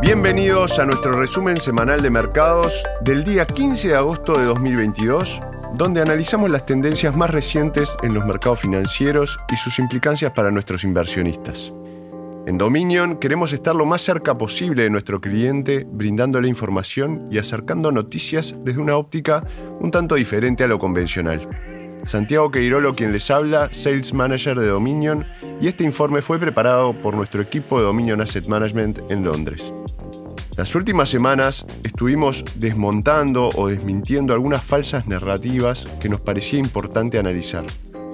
Bienvenidos a nuestro resumen semanal de mercados del día 15 de agosto de 2022, donde analizamos las tendencias más recientes en los mercados financieros y sus implicancias para nuestros inversionistas. En Dominion queremos estar lo más cerca posible de nuestro cliente, brindándole información y acercando noticias desde una óptica un tanto diferente a lo convencional. Santiago Queirolo quien les habla, Sales Manager de Dominion, y este informe fue preparado por nuestro equipo de Dominion Asset Management en Londres. Las últimas semanas estuvimos desmontando o desmintiendo algunas falsas narrativas que nos parecía importante analizar.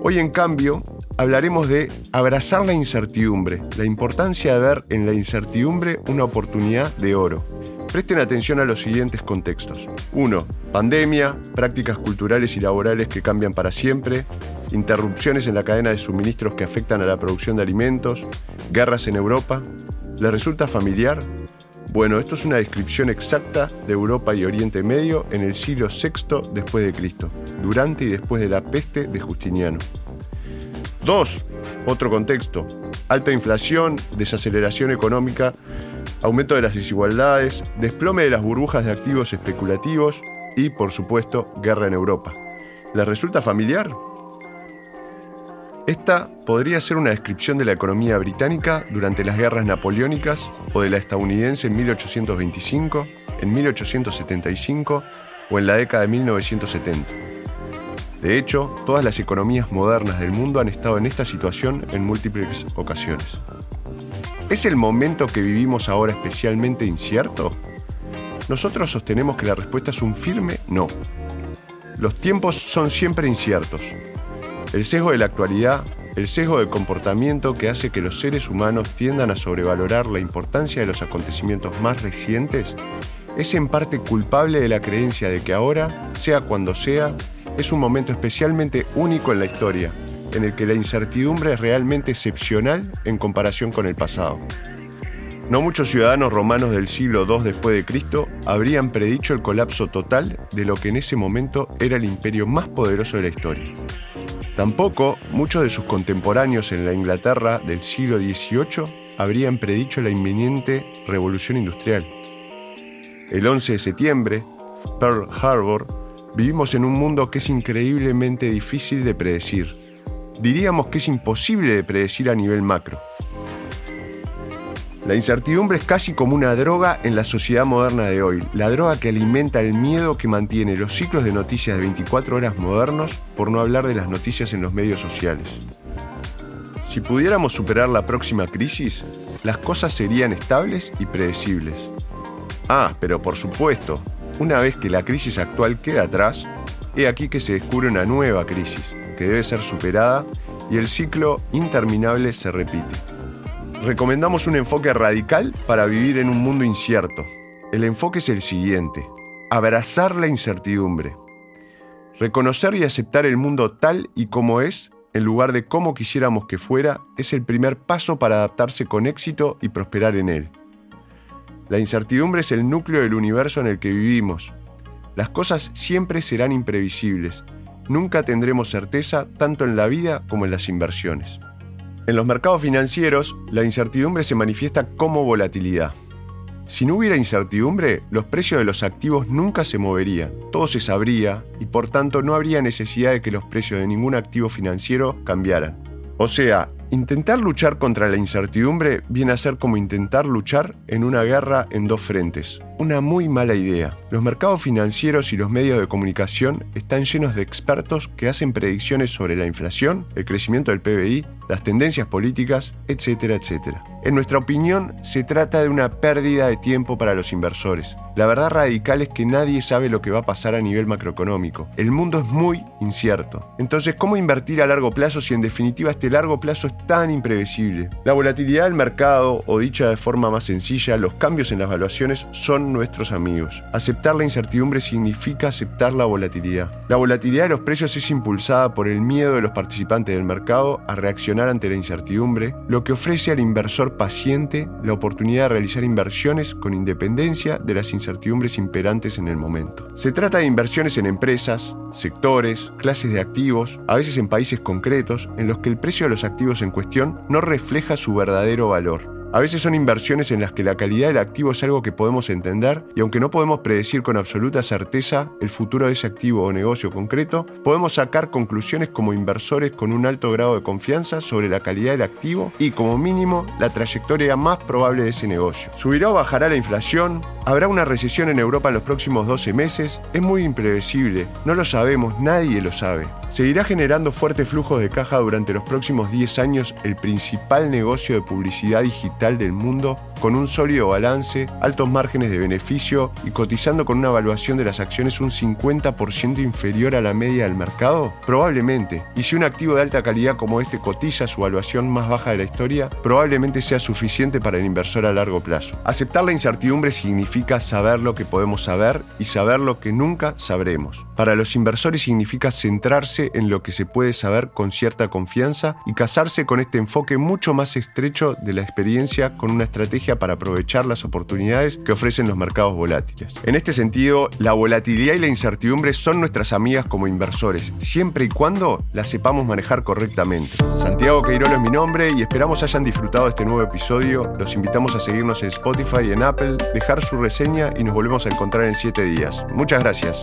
Hoy, en cambio, hablaremos de abrazar la incertidumbre, la importancia de ver en la incertidumbre una oportunidad de oro. Presten atención a los siguientes contextos. 1. Pandemia, prácticas culturales y laborales que cambian para siempre, interrupciones en la cadena de suministros que afectan a la producción de alimentos, guerras en Europa. ¿Le resulta familiar? Bueno, esto es una descripción exacta de Europa y Oriente Medio en el siglo VI después de Cristo, durante y después de la peste de Justiniano. 2. Otro contexto. Alta inflación, desaceleración económica, aumento de las desigualdades, desplome de las burbujas de activos especulativos y, por supuesto, guerra en Europa. ¿Les resulta familiar? Esta podría ser una descripción de la economía británica durante las guerras napoleónicas o de la estadounidense en 1825, en 1875 o en la década de 1970. De hecho, todas las economías modernas del mundo han estado en esta situación en múltiples ocasiones. ¿Es el momento que vivimos ahora especialmente incierto? Nosotros sostenemos que la respuesta es un firme no. Los tiempos son siempre inciertos, el sesgo de la actualidad, el sesgo de comportamiento que hace que los seres humanos tiendan a sobrevalorar la importancia de los acontecimientos más recientes, es en parte culpable de la creencia de que ahora, sea cuando sea, es un momento especialmente único en la historia, en el que la incertidumbre es realmente excepcional en comparación con el pasado. No muchos ciudadanos romanos del siglo II después de Cristo habrían predicho el colapso total de lo que en ese momento era el imperio más poderoso de la historia. Tampoco muchos de sus contemporáneos en la Inglaterra del siglo XVIII habrían predicho la inminente revolución industrial. El 11 de septiembre, Pearl Harbor, vivimos en un mundo que es increíblemente difícil de predecir. Diríamos que es imposible de predecir a nivel macro. La incertidumbre es casi como una droga en la sociedad moderna de hoy, la droga que alimenta el miedo que mantiene los ciclos de noticias de 24 horas modernos, por no hablar de las noticias en los medios sociales. Si pudiéramos superar la próxima crisis, las cosas serían estables y predecibles. Ah, pero por supuesto, una vez que la crisis actual queda atrás, he aquí que se descubre una nueva crisis, que debe ser superada y el ciclo interminable se repite recomendamos un enfoque radical para vivir en un mundo incierto. El enfoque es el siguiente, abrazar la incertidumbre. Reconocer y aceptar el mundo tal y como es, en lugar de como quisiéramos que fuera, es el primer paso para adaptarse con éxito y prosperar en él. La incertidumbre es el núcleo del universo en el que vivimos. Las cosas siempre serán imprevisibles. Nunca tendremos certeza tanto en la vida como en las inversiones. En los mercados financieros, la incertidumbre se manifiesta como volatilidad. Si no hubiera incertidumbre, los precios de los activos nunca se moverían, todo se sabría y por tanto no habría necesidad de que los precios de ningún activo financiero cambiaran. O sea, intentar luchar contra la incertidumbre viene a ser como intentar luchar en una guerra en dos frentes. Una muy mala idea. Los mercados financieros y los medios de comunicación están llenos de expertos que hacen predicciones sobre la inflación, el crecimiento del PBI, las tendencias políticas, etcétera, etcétera. En nuestra opinión, se trata de una pérdida de tiempo para los inversores. La verdad radical es que nadie sabe lo que va a pasar a nivel macroeconómico. El mundo es muy incierto. Entonces, ¿cómo invertir a largo plazo si en definitiva este largo plazo es tan imprevisible? La volatilidad del mercado, o dicha de forma más sencilla, los cambios en las valuaciones son nuestros amigos. Aceptar la incertidumbre significa aceptar la volatilidad. La volatilidad de los precios es impulsada por el miedo de los participantes del mercado a reaccionar ante la incertidumbre, lo que ofrece al inversor paciente la oportunidad de realizar inversiones con independencia de las incertidumbres imperantes en el momento. Se trata de inversiones en empresas, sectores, clases de activos, a veces en países concretos, en los que el precio de los activos en cuestión no refleja su verdadero valor A veces son inversiones en las que la calidad del activo es algo que podemos entender y aunque no podemos predecir con absoluta certeza el futuro de ese activo o negocio concreto, podemos sacar conclusiones como inversores con un alto grado de confianza sobre la calidad del activo y como mínimo la trayectoria más probable de ese negocio. ¿Subirá o bajará la inflación? ¿Habrá una recesión en Europa en los próximos 12 meses? Es muy imprevisible, no lo sabemos, nadie lo sabe. ¿Seguirá generando fuertes flujos de caja durante los próximos 10 años el principal negocio de publicidad digital del mundo, con un sólido balance, altos márgenes de beneficio y cotizando con una evaluación de las acciones un 50% inferior a la media del mercado? Probablemente. Y si un activo de alta calidad como este cotiza su evaluación más baja de la historia, probablemente sea suficiente para el inversor a largo plazo. Aceptar la incertidumbre significa saber lo que podemos saber y saber lo que nunca sabremos. Para los inversores significa centrarse en lo que se puede saber con cierta confianza y casarse con este enfoque mucho más estrecho de la experiencia con una estrategia para aprovechar las oportunidades que ofrecen los mercados volátiles. En este sentido, la volatilidad y la incertidumbre son nuestras amigas como inversores, siempre y cuando las sepamos manejar correctamente. Santiago Queirolo es mi nombre y esperamos hayan disfrutado de este nuevo episodio. Los invitamos a seguirnos en Spotify y en Apple, dejar su reseña y nos volvemos a encontrar en 7 días. Muchas gracias.